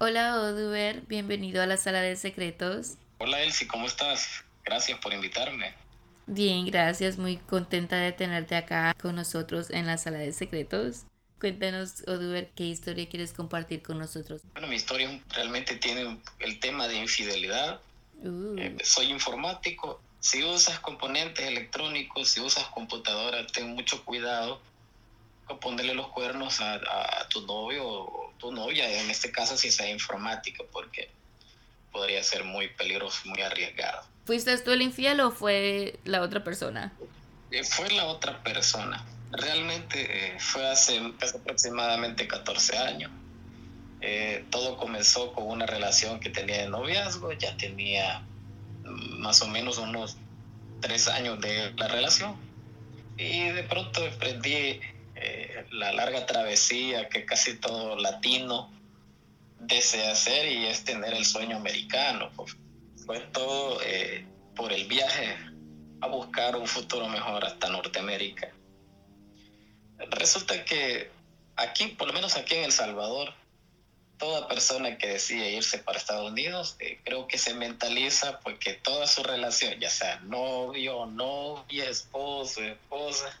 Hola Oduber, bienvenido a la sala de secretos. Hola Elsie, ¿cómo estás? Gracias por invitarme. Bien, gracias, muy contenta de tenerte acá con nosotros en la sala de secretos. Cuéntanos, Oduber, qué historia quieres compartir con nosotros. Bueno, mi historia realmente tiene el tema de infidelidad. Uh, Eh, soy informático. Si usas componentes electrónicos, si usas computadora, ten mucho cuidado ponerle los cuernos a, a- a tu novio o tu novia, en este caso si sea informática, porque podría ser muy peligroso, muy arriesgado. ¿Fuiste tú el infiel o fue la otra persona? Eh, fue la otra persona. Realmente eh, fue hace, hace aproximadamente 14 años. Eh, todo comenzó con una relación que tenía de noviazgo, ya tenía mm, más o menos unos tres años de la relación. Y de pronto emprendí la larga travesía que casi todo latino desea hacer y es tener el sueño americano. pues. Fue todo eh, por el viaje a buscar un futuro mejor hasta Norteamérica. Resulta que aquí, por lo menos aquí en El Salvador, toda persona que decide irse para Estados Unidos, eh, creo que se mentaliza pues que toda su relación, ya sea novio, novia, esposo, esposa,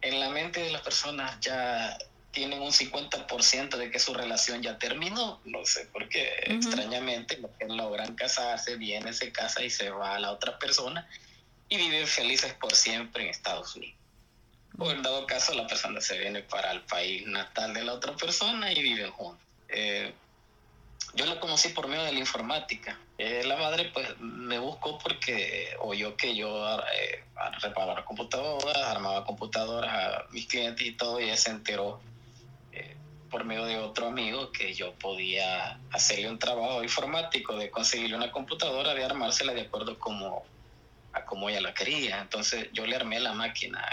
en la mente de las personas ya tienen un 50% de que su relación ya terminó. No sé por qué, Ujú. extrañamente, los que logran casarse, viene, se casa y se va a la otra persona y viven felices por siempre en Estados Unidos. O en dado caso, la persona se viene para el país natal de la otra persona y viven juntos. Eh, yo la conocí por medio de la informática. Eh, la madre pues me buscó porque oyó que yo eh, reparaba computadoras, armaba computadoras a mis clientes y todo, y ella se enteró eh, por medio de otro amigo que yo podía hacerle un trabajo informático de conseguirle una computadora, de armársela de acuerdo como, a como ella la quería. Entonces yo le armé la máquina.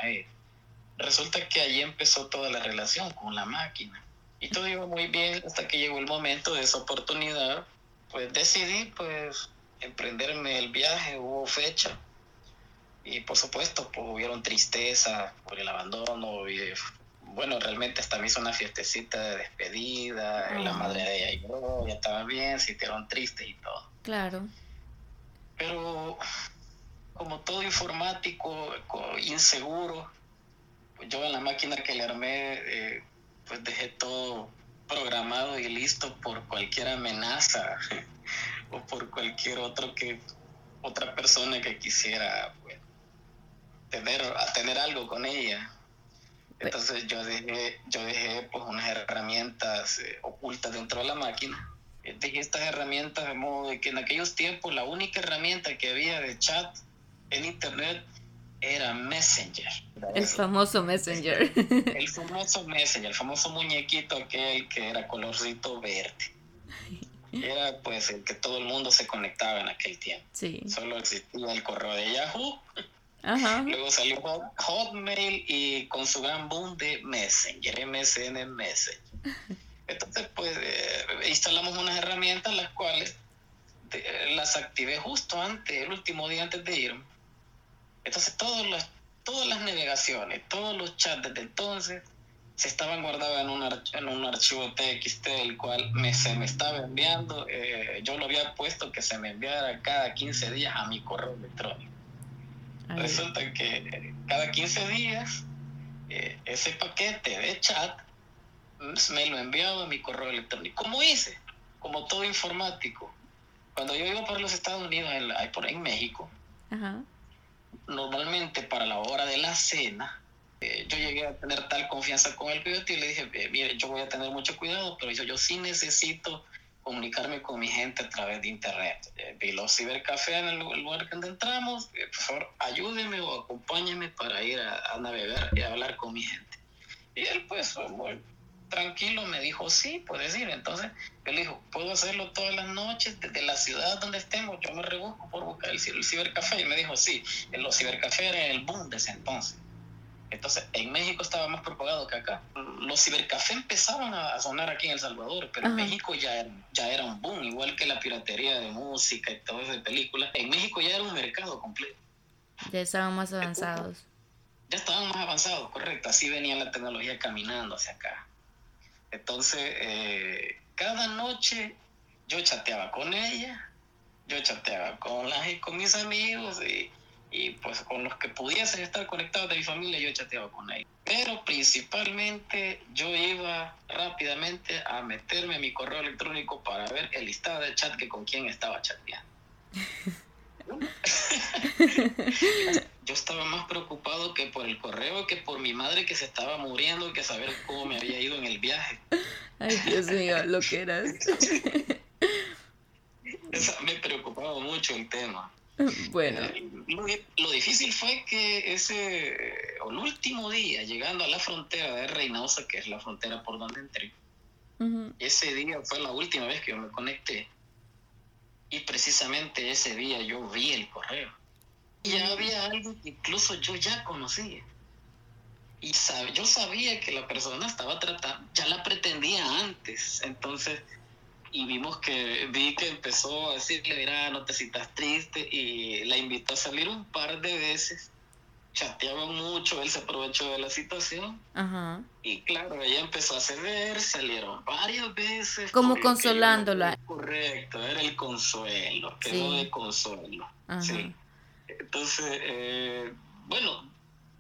Resulta que allí empezó toda la relación con la máquina. Y todo iba muy bien hasta que llegó el momento de esa oportunidad. Pues decidí pues emprenderme el viaje, hubo fecha. Y por supuesto, pues hubieron tristeza por el abandono. Y, bueno, realmente hasta me hizo una fiestecita de despedida. La Ah. madre de ella lloró, ya estaba bien, se hicieron tristes y todo. Claro. Pero como todo informático, co- inseguro, yo en la máquina que le armé, eh, pues dejé todo programado y listo por cualquier amenaza o por cualquier otro que otra persona que quisiera pues, tener a tener algo con ella. Entonces yo dejé, yo dejé pues unas herramientas eh, ocultas dentro de la máquina. Eh, Dejé estas herramientas de modo de que en aquellos tiempos la única herramienta que había de chat en internet era Messenger. El famoso Messenger. El famoso Messenger, el famoso muñequito aquel que era colorcito verde. Era pues el que todo el mundo se conectaba en aquel tiempo. Sí. Solo existía el correo de Yahoo, Ajá. luego salió Hot- Hotmail y con su gran boom de Messenger, MSN Messenger. Entonces pues eh, instalamos unas herramientas las cuales eh, las activé justo antes, el último día antes de irme. Entonces todas las, todas las navegaciones, todos los chats desde entonces se estaban guardados en un, en un archivo TXT, el cual me, se me estaba enviando. eh, yo lo había puesto que se me enviara cada 15 días a mi correo electrónico. Resulta que eh, cada 15 días eh, ese paquete de chat me lo enviaba a mi correo electrónico. ¿Cómo hice? Como todo informático. Cuando yo iba para los Estados Unidos, en, la- por en México, Ajá. Normalmente para la hora de la cena, eh, yo llegué a tener tal confianza con el coyote y le dije, eh, mire, yo voy a tener mucho cuidado, pero yo, yo sí necesito comunicarme con mi gente a través de internet. Eh, vi los cibercafés en el lu- el lugar donde entramos, eh, por favor, ayúdeme o acompáñeme para ir a, a navegar y hablar con mi gente. Y él pues muy tranquilo me dijo, sí, puedes ir. Entonces él dijo, puedo hacerlo todas las noches desde la ciudad donde estemos, yo me rebusco por buscar el, ciber- el cibercafé. Y me dijo, sí, los cibercafés eran el boom de ese entonces. Entonces, en México estaba más propagado que acá. Los cibercafés empezaban a sonar aquí en El Salvador, pero en. México ya era, ya era un boom, igual que la piratería de música y todo eso de películas. En México ya era un mercado completo. Ya estaban más avanzados. Ya estaban más avanzados, correcto. Así venía la tecnología caminando hacia acá. Entonces, eh, cada noche yo chateaba con ella, yo chateaba con, la, con mis amigos y, y pues con los que pudiesen estar conectados de mi familia, yo chateaba con ellos. Pero principalmente yo iba rápidamente a meterme a mi correo electrónico para ver el listado de chat que con quién estaba chateando. yo estaba más preocupado que por el correo que por mi madre que se estaba muriendo que saber cómo me había ido en el viaje. Ay, Dios mío, lo que eras. me preocupaba mucho el tema. Bueno. Eh, lo, difícil fue que ese, el último día, llegando a la frontera de Reynosa, que es la frontera por donde entré, ese día fue la última vez que yo me conecté. Y precisamente ese día yo vi el correo. Y ya había algo que incluso yo ya conocía. Y yo sabía que la persona estaba tratando, ya la pretendía antes. Entonces, y vimos que vi que empezó a decirle, mira, no te sientas triste y la invitó a salir un par de veces. Chateaban mucho, él se aprovechó de la situación. Ajá. Y claro, ella empezó a ceder, salieron varias veces. Como consolándola. correcto, era el consuelo, quedó de consuelo. Sí. Entonces, eh, bueno,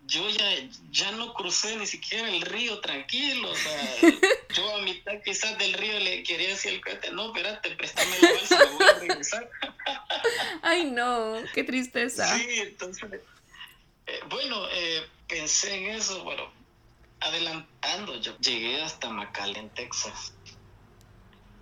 yo ya, ya no crucé ni siquiera el río tranquilo, o sea, yo a mitad quizás del río le quería decir al cuate, no, espérate, préstame la balsa, me voy a regresar. Ay, no, qué tristeza. Sí, entonces, eh, bueno, eh, pensé en eso, bueno, adelantando, yo llegué hasta McAllen, Texas.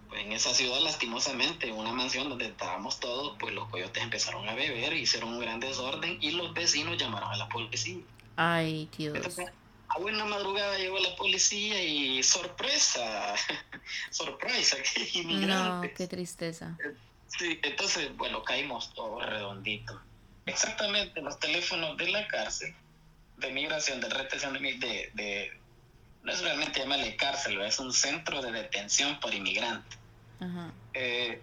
Pues en esa ciudad, lastimosamente, en una mansión donde estábamos todos, pues los coyotes empezaron a beber, hicieron un gran desorden y los vecinos llamaron a la policía. Ay, Dios. a buena madrugada llegó la policía y sorpresa, sorpresa, que inmigrante. No, qué tristeza. Sí, entonces, bueno, caímos todos redonditos. Exactamente, los teléfonos de la cárcel, de migración, de retención de, de, no es realmente llamarle cárcel, es un centro de detención por inmigrantes. Ajá. Eh,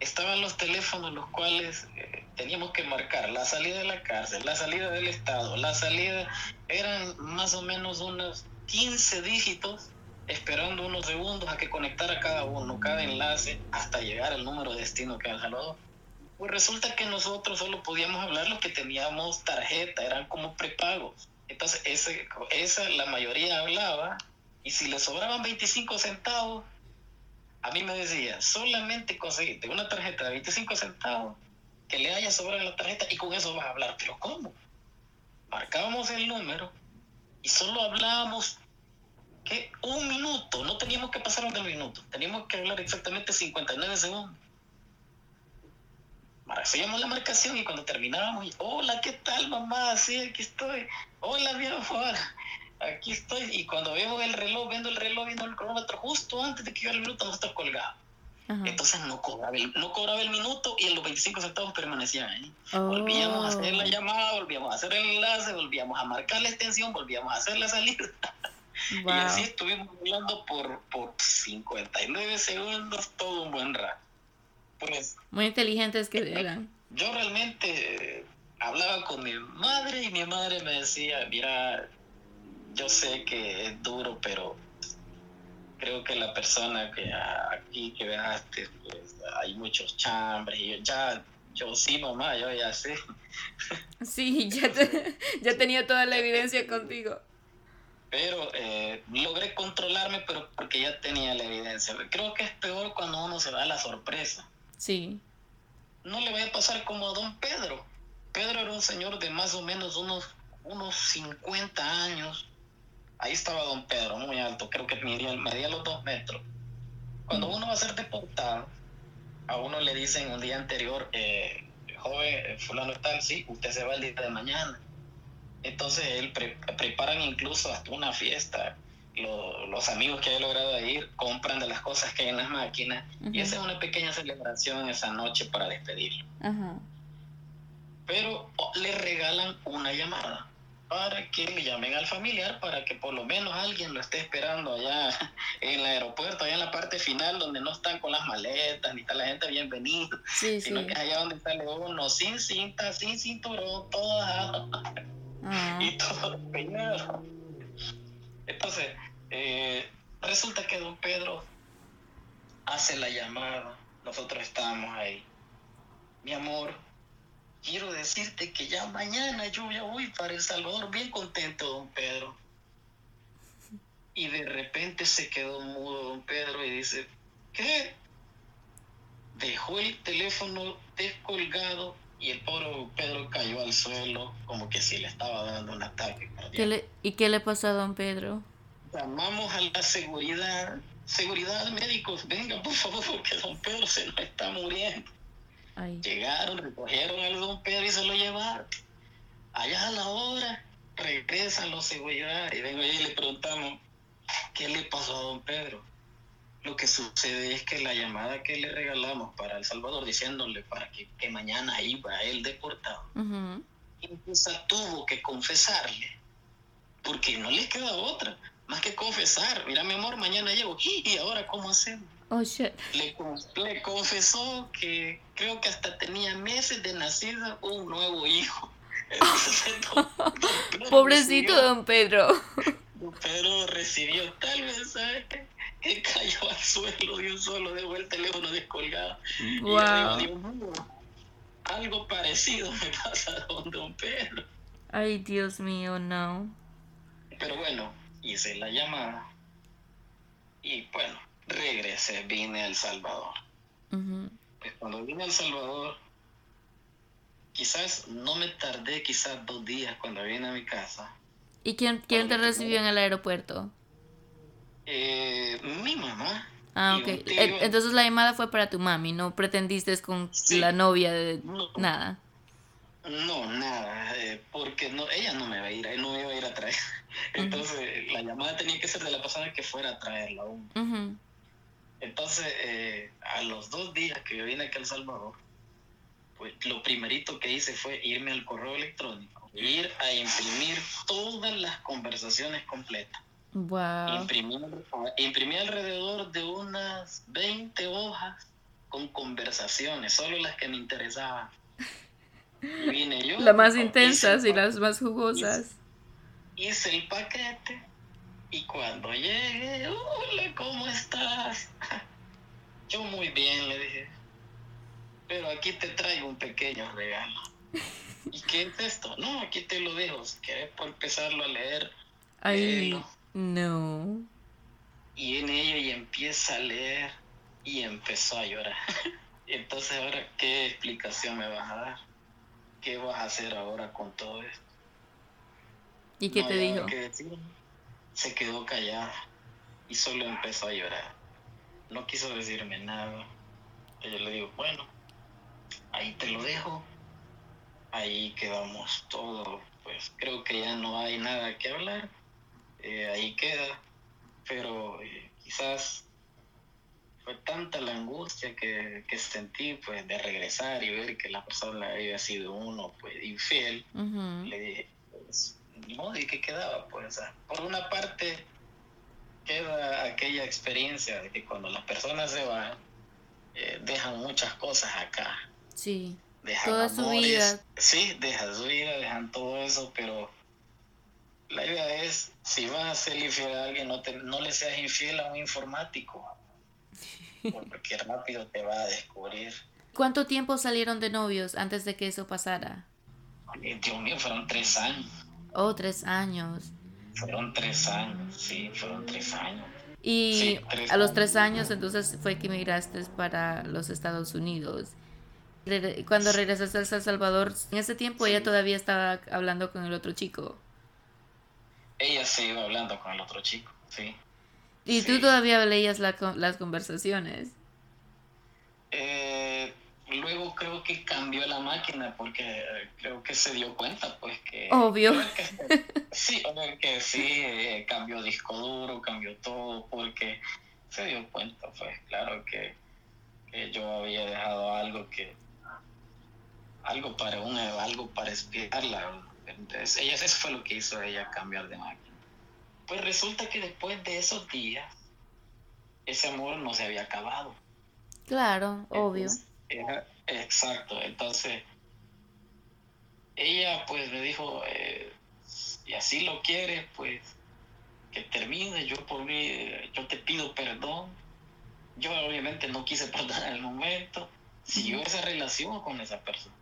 estaban los teléfonos los cuales eh, teníamos que marcar la salida de la cárcel, la salida del Estado, la salida, eran más o menos unos 15 dígitos esperando unos segundos a que conectara cada uno, cada enlace, hasta llegar al número de destino que era el Salvador. Pues resulta que nosotros solo podíamos hablar los que teníamos tarjeta, eran como prepagos. Entonces, esa la mayoría hablaba, y si le sobraban 25 centavos, a mí me decía, solamente conseguiste una tarjeta de 25 centavos que le haya sobrado la tarjeta y con eso vas a hablar. Pero ¿cómo? Marcábamos el número y solo hablábamos que un minuto, no teníamos que pasar un minuto, teníamos que hablar exactamente 59 segundos. Hacíamos la marcación y cuando terminábamos, hola, ¿qué tal mamá? Sí, aquí estoy. Hola, mi amor aquí estoy. Y cuando veo el reloj, viendo el reloj, viendo el cronómetro, justo antes de que llegue el minuto, no está colgado. Entonces no cobraba, el, no cobraba el minuto y en los 25 centavos permanecían ahí. Volvíamos a hacer la oh. llamada, volvíamos a hacer el enlace, volvíamos a marcar la extensión, volvíamos a hacer la salida. Y así estuvimos hablando por, por 59 segundos todo un buen rato. Pues, Muy inteligentes que eran. Yo realmente eh, hablaba con mi madre y mi madre me decía, mira, yo sé que es duro, pero creo que la persona que aquí que veaste, pues hay muchos chambres y yo ya, yo sí, mamá, yo ya sé. Sí, ya, ya tenía toda la evidencia contigo. Pero eh, logré controlarme, pero porque ya tenía la evidencia. Creo que es peor cuando uno se da la sorpresa. Sí. No le voy a pasar como a don Pedro. Pedro era un señor de más o menos unos, unos 50 años, ahí estaba don Pedro, muy alto, creo que medía, medía los dos metros. Cuando uno va a ser deportado, a uno le dicen un día anterior, eh, joven, eh, fulano tal, sí, usted se va el día de mañana. Entonces él preparan incluso hasta una fiesta. Los amigos que he logrado ir compran de las cosas que hay en las máquinas y esa es una pequeña celebración esa noche para despedirlo. Pero oh, le regalan una llamada para que le llamen al familiar para que por lo menos alguien lo esté esperando allá en el aeropuerto, allá en la parte final donde no están con las maletas, ni está la gente bienvenida, sino que allá donde sale uno sin cinta, sin cinturón, todo ah. y todo peinado. Entonces, eh, resulta que don Pedro hace la llamada, nosotros estábamos ahí. Mi amor, quiero decirte que ya mañana yo ya voy para El Salvador, bien contento, don Pedro. Y de repente se quedó mudo don Pedro y dice, ¿qué? Dejó el teléfono descolgado y el pobre Pedro cayó al suelo como que si le estaba dando un ataque. ¿Y qué le pasó a don Pedro? Llamamos a la seguridad, seguridad médicos, venga por favor porque don Pedro se nos está muriendo. Llegaron, recogieron al don Pedro y se lo llevaron. Allá a la hora regresan los seguridad y vengo y le preguntamos, ¿qué le pasó a don Pedro? Lo que sucede es que la llamada que le regalamos para El Salvador diciéndole para que, mañana iba él deportado, incluso tuvo que confesarle, porque no le queda otra, más que confesar, mira mi amor, mañana llego, ¿y ahora cómo hacemos? Oh, shit. Le, le, confesó que creo que hasta tenía meses de nacido un nuevo hijo. Pobrecito don Pedro. Don Pedro recibió tal mensaje cayó al suelo de un solo, dejó el teléfono descolgado. Wow. algo parecido me pasa con don Pedro. Ay, Dios mío, no. Pero bueno, hice la llamada. Y bueno, regresé, vine a El Salvador. Pues cuando vine a El Salvador, quizás no me tardé quizás dos días cuando vine a mi casa. ¿Y quién, quién te recibió en el aeropuerto? Eh, mi mamá. Ah, ok. Entonces la llamada fue para tu mami, no pretendiste con la novia de nada. No, nada, eh, porque no, ella no me va a ir, no me iba a ir a traer. Entonces la llamada tenía que ser de la persona que fuera a traerla aún. Entonces, eh, a los dos días que yo vine aquí a El Salvador, pues lo primerito que hice fue irme al correo electrónico, ir a imprimir todas las conversaciones completas. Wow. Imprimí, alrededor de unas 20 hojas con conversaciones, solo las que me interesaban. vine yo. Las más intensas y las más jugosas. hice el paquete y cuando llegué, hola, ¿cómo estás? Yo muy bien, le dije. Pero aquí te traigo un pequeño regalo. ¿Y qué es esto? No, aquí te lo dejo. Si quieres por empezarlo a leer. Ay, no. Y en ello y empieza a leer y empezó a llorar. Entonces ahora, ¿qué explicación me vas a dar? ¿Qué vas a hacer ahora con todo esto? ¿Y qué te dijo? se quedó callada y solo empezó a llorar. No quiso decirme nada. Y yo le digo, bueno, ahí te lo dejo. Ahí quedamos todo. Pues creo que ya no hay nada que hablar. Eh, ahí queda. Pero eh, quizás fue tanta la angustia que, que, sentí pues de regresar y ver que la persona había sido uno pues infiel. Le dije, pues, modo y que quedaba, pues, por una parte queda aquella experiencia de que cuando las personas se van, eh, dejan muchas cosas acá. Sí. Dejan Toda su vida. Sí, dejan su vida, dejan todo eso, pero la idea es, si vas a ser infiel a alguien, no, te, no le seas infiel a un informático, porque rápido te va a descubrir. ¿Cuánto tiempo salieron de novios antes de que eso pasara? Dios mío, fueron tres años. Oh, tres años. Fueron tres años, sí, fueron tres años. Y a los tres años entonces fue que emigraste para los Estados Unidos. Cuando regresaste a El Salvador, en ese tiempo ella todavía estaba hablando con el otro chico. Ella sí iba hablando con el otro chico, sí. ¿Y tú todavía leías las conversaciones? Eh, luego creo que cambió la máquina porque creo que se dio cuenta pues que obvio sí que sí eh, cambió disco duro cambió todo porque se dio cuenta pues claro que, yo había dejado algo que algo para un algo para espiarla entonces ella eso fue lo que hizo ella cambiar de máquina. Pues resulta que después de esos días ese amor no se había acabado. Claro obvio. exacto, entonces ella pues me dijo, eh, y así lo quiere, pues que termine, yo por mí, yo te pido perdón, yo obviamente no quise perder el momento, siguió esa relación con esa persona.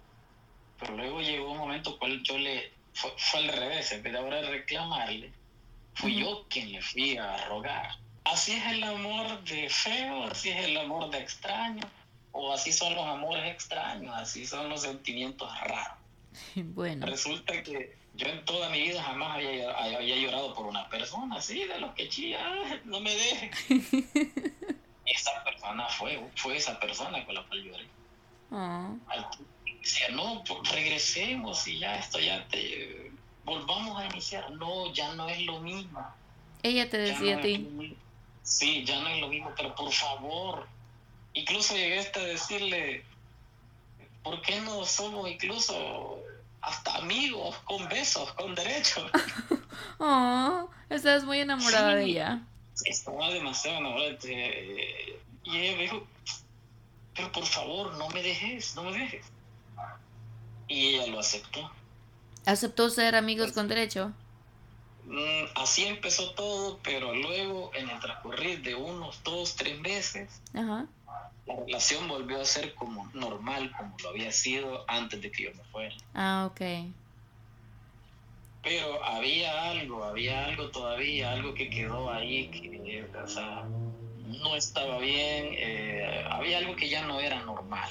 Pero luego llegó un momento cual yo le, fue, al revés, en vez de ahora reclamarle, fui yo quien le fui a rogar. Así es el amor de feo, así es el amor de extraño, o así son los amores extraños, así son los sentimientos raros. Bueno. Resulta que yo en toda mi vida jamás había, había llorado por una persona, así, de los que chilla, no me deje. esa persona fue, fue esa persona con la cual lloré. Oh. Decía, no, pues, regresemos y ya esto ya te... Volvamos a iniciar. No, ya no es lo mismo. Ella te decía a ti. Sí, ya no es lo mismo, pero por favor. Incluso llegué hasta decirle, ¿por qué no somos incluso hasta amigos, con besos, con derechos? oh, estás muy enamorada de ella. Estaba demasiado enamorada de... Y ella me dijo, pero por favor, no me dejes, no me dejes. Y ella lo aceptó. ¿Aceptó ser amigos con derecho? Mm, así empezó todo, pero luego en el transcurrir de unos dos, tres meses, la relación volvió a ser como normal, como lo había sido antes de que yo me fuera. Ah, ok. Pero había algo, había algo todavía, algo que quedó ahí, que o sea, no estaba bien, eh, había algo que ya no era normal.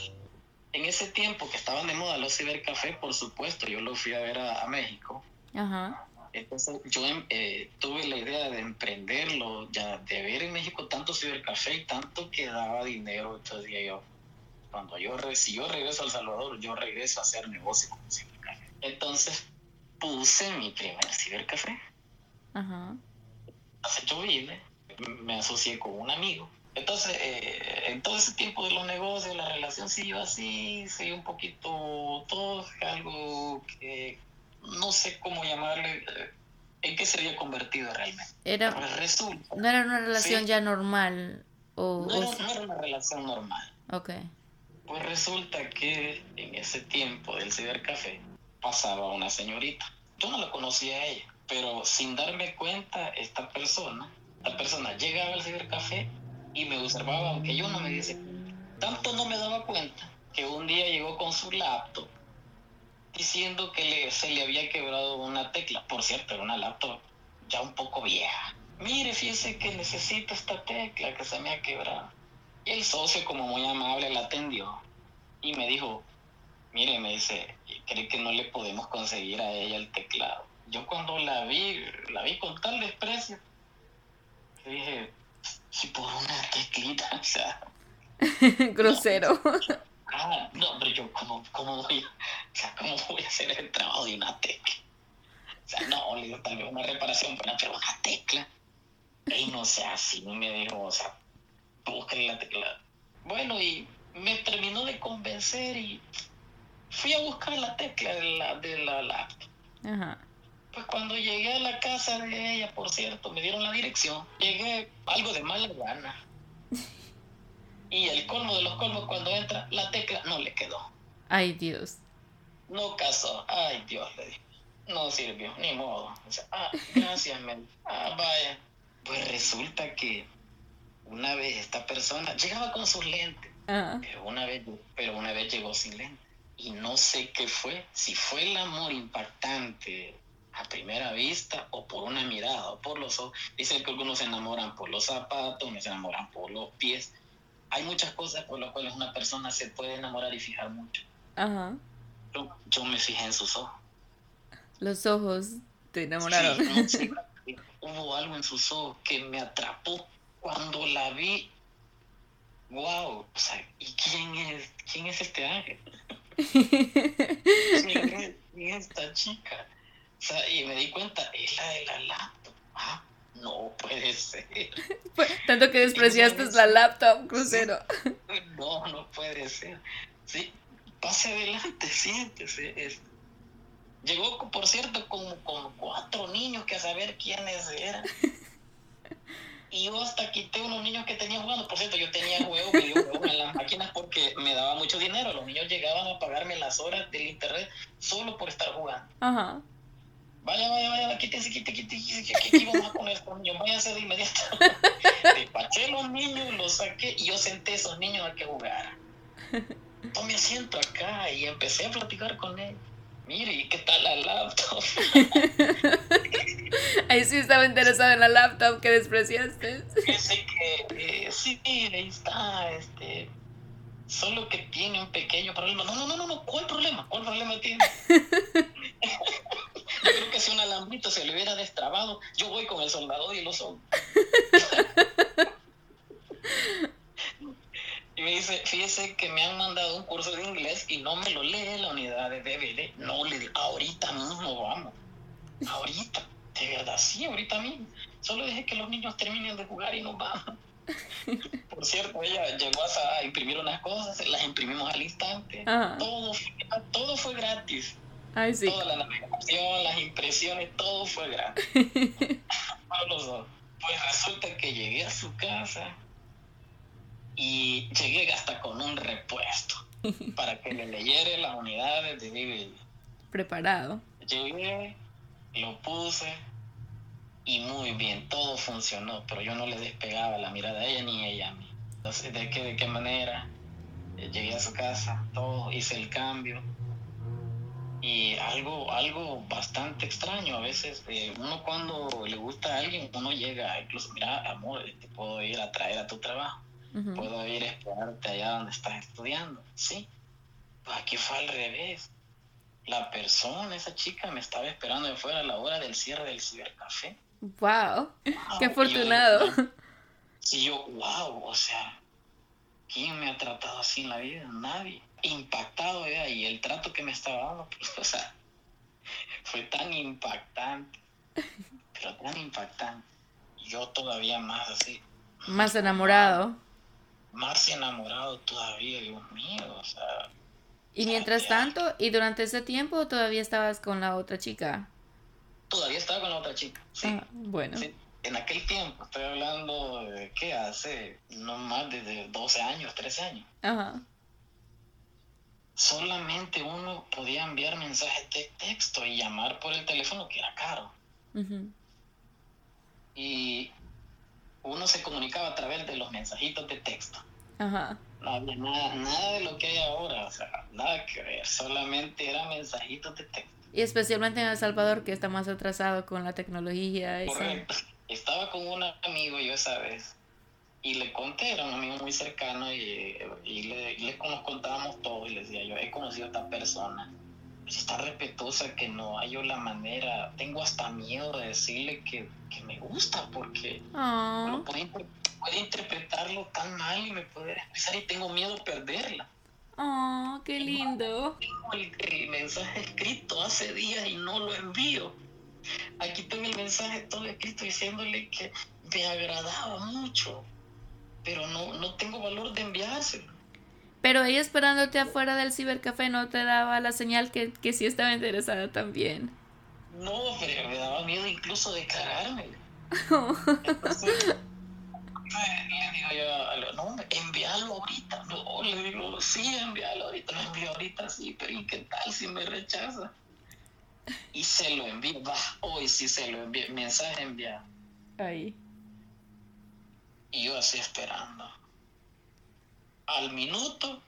En ese tiempo que estaban de moda los cibercafés, por supuesto, yo lo fui a ver a, México. Ajá. Entonces yo em, eh, tuve la idea de emprenderlo, ya de ver en México tanto cibercafé y tanto que daba dinero. Entonces dije yo, cuando yo, si yo regreso a El Salvador, yo regreso a hacer negocio con cibercafé. Entonces puse mi primer cibercafé. Ajá. Entonces yo vine me asocié con un amigo. Entonces, eh, en todo ese tiempo de los negocios, la relación siguió así, siguió un poquito todo, algo que no sé cómo llamarle, eh, en qué se había convertido realmente. Era, pues no era una relación ya normal. O, no, era, una relación normal. Ok. Pues resulta que en ese tiempo del cibercafé pasaba una señorita. Yo no la conocía a ella, pero sin darme cuenta, esta persona la persona llegaba al cibercafé y me observaba, aunque yo no me dice, tanto no me daba cuenta que un día llegó con su laptop diciendo que le, se le había quebrado una tecla. Por cierto, era una laptop ya un poco vieja. Mire, fíjese que necesito esta tecla que se me ha quebrado. Y el socio, como muy amable, la atendió y me dijo, mire, me dice, ¿cree que no le podemos conseguir a ella el teclado? Yo cuando la vi, la vi con tal desprecio dije, si por una teclita, o sea. Grosero. ah, no, pero yo, ¿cómo, cómo voy, o sea, ¿cómo voy a hacer el trabajo de una tecla? O sea, no, le digo, tal vez una reparación, pero una tecla. Y no sé, así me dijo, o sea, busquen la tecla. Bueno, y me terminó de convencer y fui a buscar la tecla de la, de la laptop. Ajá. Pues cuando llegué a la casa de ella, por cierto, me dieron la dirección. Llegué algo de mala gana. Y el colmo de los colmos, cuando entra, la tecla no le quedó. Ay, Dios. No casó. Ay, Dios, le dije. No sirvió, ni modo. ah, gracias, men. Ah, vaya. Pues resulta que una vez esta persona llegaba con sus lentes, pero una vez, pero una vez llegó sin lentes. Y no sé qué fue, si fue el amor impactante a primera vista o por una mirada o por los ojos. Dicen que algunos se enamoran por los zapatos, unos se enamoran por los pies. Hay muchas cosas por las cuales una persona se puede enamorar y fijar mucho. Ajá. Yo, me fijé en sus ojos. Los ojos te enamoraron. hubo algo en sus ojos que me atrapó cuando la vi. Wow, o sea, ¿y quién es, quién es este ángel? ¿Quién es esta chica? Y me di cuenta, es la de la laptop. Ah, no puede ser. Tanto que despreciaste la laptop, crucero. No, no puede ser. Sí, pase adelante, siéntese. Llegó, por cierto, con, con cuatro niños que a saber quiénes eran. Y yo hasta quité unos niños que tenía jugando. Por cierto, yo tenía juegos, videojuegos en las máquinas porque me daba mucho dinero. Los niños llegaban a pagarme las horas del internet solo por estar jugando. Ajá. Vaya, vaya, vaya, quítese, quítese, quítese, aquí vamos a poner niños, váyanse de inmediato. despaché los niños, los saqué y yo senté a esos niños a que jugaran. Tomé asiento acá y empecé a platicar con él. Mire, ¿y qué tal la laptop? ahí sí estaba interesado en la laptop que despreciaste. Dice que eh, sí, ahí está, este, solo que tiene un pequeño problema. No, no, no, no, ¿cuál problema? ¿Cuál problema tiene? yo creo que si un alambrito se le hubiera destrabado, yo voy con el soldador y lo son. Y me dice, fíjese que me han mandado un curso de inglés y no me lo lee la unidad de DVD. No le digo, ahorita mismo vamos. Ahorita. De verdad, sí, ahorita mismo. Solo deje que los niños terminen de jugar y nos vamos. Por cierto, ella llegó a imprimir unas cosas, las imprimimos al instante. Todo, todo fue gratis. Ay, sí. Toda la navegación, las impresiones, todo fue gratis. pues resulta que llegué a su casa y llegué hasta con un repuesto para que le leyera las unidades de DVD. Preparado. Llegué, lo puse y muy bien, todo funcionó, pero yo no le despegaba la mirada a ella ni ella a mí. Entonces, ¿de qué, de qué manera? Eh, llegué a su casa, todo, hice el cambio. Y algo, algo bastante extraño, a veces eh, uno cuando le gusta a alguien, uno llega, incluso, mira, amor, te puedo ir a traer a tu trabajo puedo ir a esperarte allá donde estás estudiando. Sí, pues aquí fue al revés. La persona, esa chica, me estaba esperando de fuera a la hora del cierre del cibercafé. ¡Wow! ¡Qué afortunado! Y yo, wow, o sea, ¿quién me ha tratado así en la vida? Nadie. Impactado, ¿verdad? y el trato que me estaba dando, pues, o sea, fue tan impactante, pero tan impactante. Yo todavía más así. Más enamorado más enamorado todavía, Dios mío, o sea. Y mientras tanto, y durante ese tiempo todavía estabas con la otra chica. Todavía estaba con la otra chica, sí. Ah, bueno. En aquel tiempo, estoy hablando de que hace no más de 12 años, 13 años. Ajá. Solamente uno podía enviar mensajes de texto y llamar por el teléfono, que era caro. Y uno se comunicaba a través de los mensajitos de texto. Ajá. No había nada, nada de lo que hay ahora, o sea, nada que ver, solamente eran mensajitos de texto. Y especialmente en El Salvador, que está más atrasado con la tecnología. Correcto. Estaba con un amigo yo esa vez y le conté, era un amigo muy cercano y, y le, le, nos contábamos todo y le decía yo, he conocido a esta persona está respetuosa que no hay la manera, tengo hasta miedo de decirle que, me gusta porque puede, interpretarlo tan mal y me puede expresar y tengo miedo de perderla. Oh, qué lindo. Tengo el, mensaje escrito hace días y no lo envío. Aquí tengo el mensaje todo escrito diciéndole que me agradaba mucho, pero no, no tengo valor de enviárselo. Pero ella esperándote afuera del cibercafé no te daba la señal que, que sí estaba interesada también. No, pero me daba miedo incluso declararme. le digo yo, no, envíalo ahorita. No, le digo, sí, envíalo ahorita. Lo envío ahorita, sí, pero ¿y qué tal si me rechaza? Y se lo envío, va, hoy sí se lo envío, mensaje enviado. Ahí. Y yo así esperando al minuto,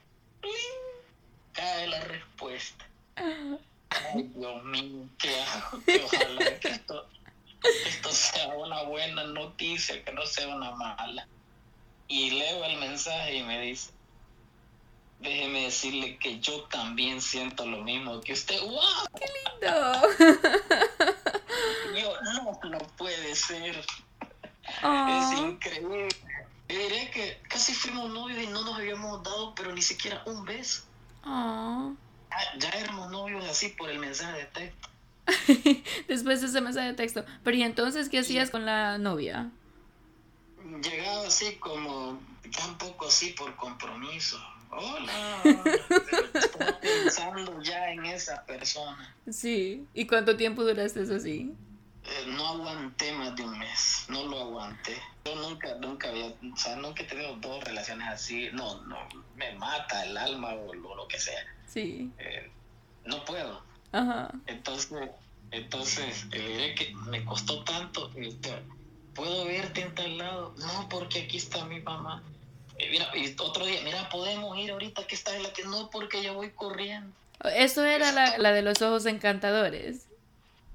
cae la respuesta. Ay, Dios mío, ¿qué hago? ojalá que esto, esto sea una buena noticia, que no sea una mala. Y leo el mensaje y me dice, déjeme decirle que yo también siento lo mismo que usted. ¡Wow! ¡Qué lindo! Yo, no, no puede ser. Es increíble. Y diré que casi fuimos novios y no nos habíamos dado, pero ni siquiera un beso. Oh. Ya, éramos novios así por el mensaje de texto. Después de ese mensaje de texto. Pero ¿y entonces qué hacías con la novia? Llegaba así como, tampoco así por compromiso. Hola. Estaba pensando ya en esa persona. Sí. ¿Y cuánto tiempo duraste así? Eh, no aguanté más de un mes, no lo aguanté. Yo nunca, nunca había, o sea, nunca he tenido dos relaciones así, no, no, me mata el alma o lo, que sea. Sí. Eh, no puedo. Ajá. Entonces, entonces, eh, que me costó tanto, este, ¿puedo verte en tal lado? No, porque aquí está mi mamá. Eh, mira, y otro día, mira, podemos ir ahorita que está en la que no, porque yo voy corriendo. Eso era la, la de los ojos encantadores.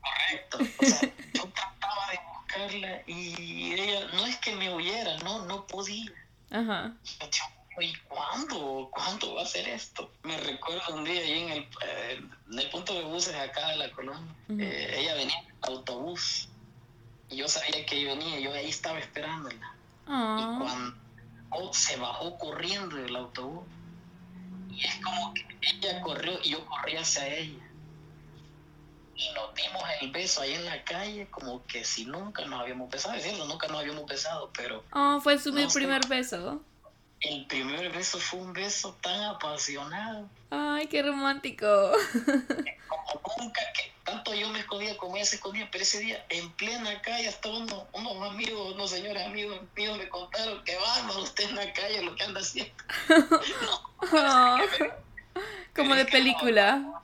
Correcto. O sea, yo trataba de buscarla y ella, no es que me huyera, no, no podía. Ajá. ¿Y cuándo? ¿Cuándo va a ser esto? Me recuerdo un día ahí en el, eh, en el punto de buses acá de la colonia. Eh, ella venía en autobús y yo sabía que ella venía, yo ahí estaba esperándola. Y ah. cuando se bajó corriendo del autobús, y es como que ella corrió y yo corrí hacia ella. Y nos dimos el beso ahí en la calle, como que si nunca nos habíamos besado. Es cierto, nunca nos habíamos besado, pero. Oh, fue su primer beso. El primer beso fue un beso tan apasionado. Ay, qué romántico. Como nunca, que tanto yo me escondía como ella se escondía, pero ese día en plena calle hasta uno, unos amigos, unos señores amigos míos me contaron que va usted en la calle lo que anda haciendo. como de película.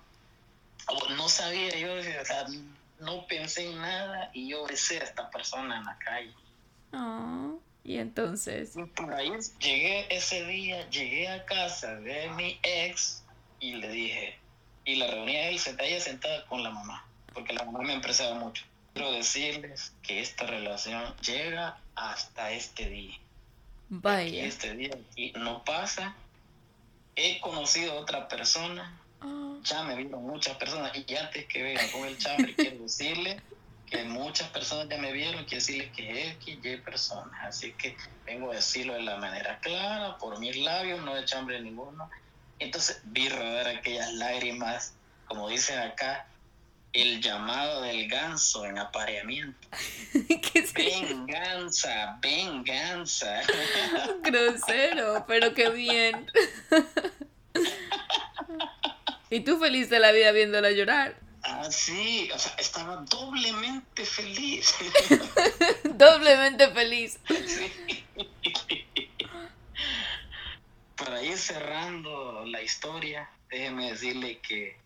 No, sabía, yo no pensé en nada y yo besé a esta persona en la calle. Oh. Y entonces. Por ahí llegué ese día, llegué a casa de mi ex y le dije, y la reuní a él, ella sentada con la mamá, porque la mamá me empresaba mucho. Quiero decirles que esta relación llega hasta este día. Vaya. este día aquí no pasa. He conocido a otra persona. Ah. Ya me vieron muchas personas. Y antes que venga con el chambre, quiero decirle que muchas personas ya me vieron, quiero decirles que es X, Y personas. Así que vengo a decirlo de la manera clara, por mis labios, no de chambre ninguno. Entonces vi rodar aquellas lágrimas, como dicen acá, el llamado del ganso en apareamiento. venganza, venganza. Grosero, pero qué bien. Y tú feliz de la vida viéndola llorar. Ah, sí, o sea, estaba doblemente feliz. doblemente feliz. Sí. Para ir cerrando la historia, déjeme decirle que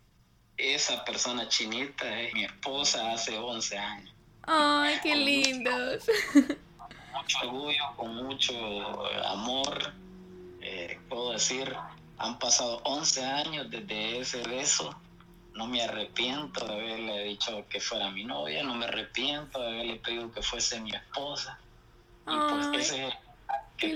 esa persona chinita es mi esposa hace 11 años. ¡Ay, qué lindos! Con mucho orgullo, con mucho amor, eh, puedo decir, han pasado 11 años desde ese beso no me arrepiento de haberle dicho que fuera mi novia, no me arrepiento de haberle pedido que fuese mi esposa. Y pues ese que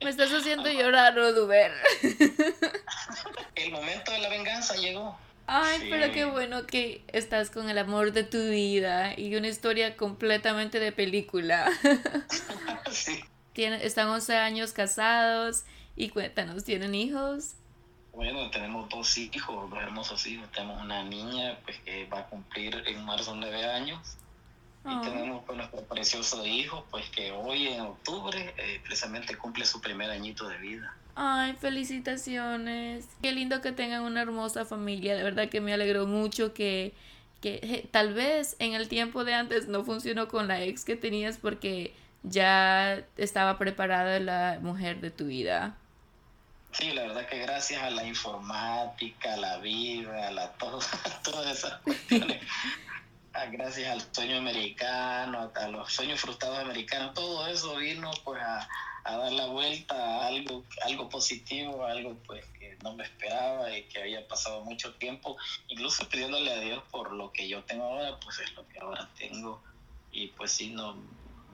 Me estás haciendo llorar, Roduber. El momento de la venganza llegó. Ay, pero qué bueno que estás con el amor de tu vida y una historia completamente de película. sí. están 11 años casados y cuéntanos, ¿tienen hijos? Bueno, tenemos dos hijos, dos hermosos hijos. Tenemos una niña pues, que va a cumplir en marzo nueve años. Y ah. tenemos pues, nuestro precioso hijo, pues que hoy en octubre eh, precisamente cumple su primer añito de vida. Ay, felicitaciones. Qué lindo que tengan una hermosa familia. De verdad que me alegró mucho que, que tal vez en el tiempo de antes no funcionó con la ex que tenías porque ya estaba preparada la mujer de tu vida. Sí, la verdad que gracias a la informática, a la vida, a la todo, todas esas cuestiones, gracias al sueño americano, a los sueños frustrados americanos, todo eso vino pues a, dar la vuelta a algo, algo positivo, algo pues que no me esperaba y que había pasado mucho tiempo, incluso pidiéndole a Dios por lo que yo tengo ahora, pues es lo que ahora tengo. Y pues sí, no,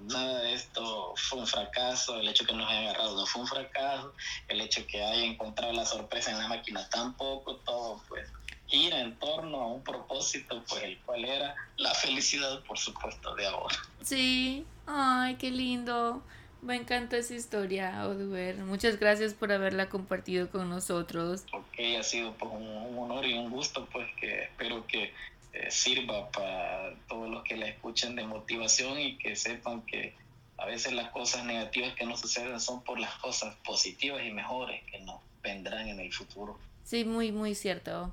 nada de esto fue un fracaso, el hecho que nos haya agarrado no fue un fracaso, el hecho que haya encontrado la sorpresa en la máquina tampoco, todo pues gira en torno a un propósito, pues el cual era la felicidad, por supuesto, de ahora. Sí, ay, qué lindo. Me encanta esa historia, Oduber. Muchas gracias por haberla compartido con nosotros. Ok, ha sido pues, un, un honor y un gusto, pues que espero que eh, sirva para todos los que la escuchen de motivación y que sepan que a veces las cosas negativas que nos suceden son por las cosas positivas y mejores que nos vendrán en el futuro. Sí, muy, muy cierto.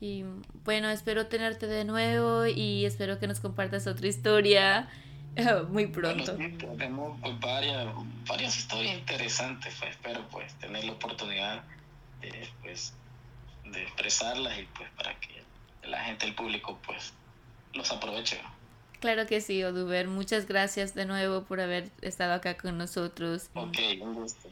Y bueno, espero tenerte de nuevo y espero que nos compartas otra historia muy pronto. tenemos pues, varias, varias historias interesantes, pues, espero pues tener la oportunidad de, pues, de expresarlas y pues para que la gente, el público, pues los aproveche. Claro que sí, Oduber. Muchas gracias de nuevo por haber estado acá con nosotros. Ok, un gusto.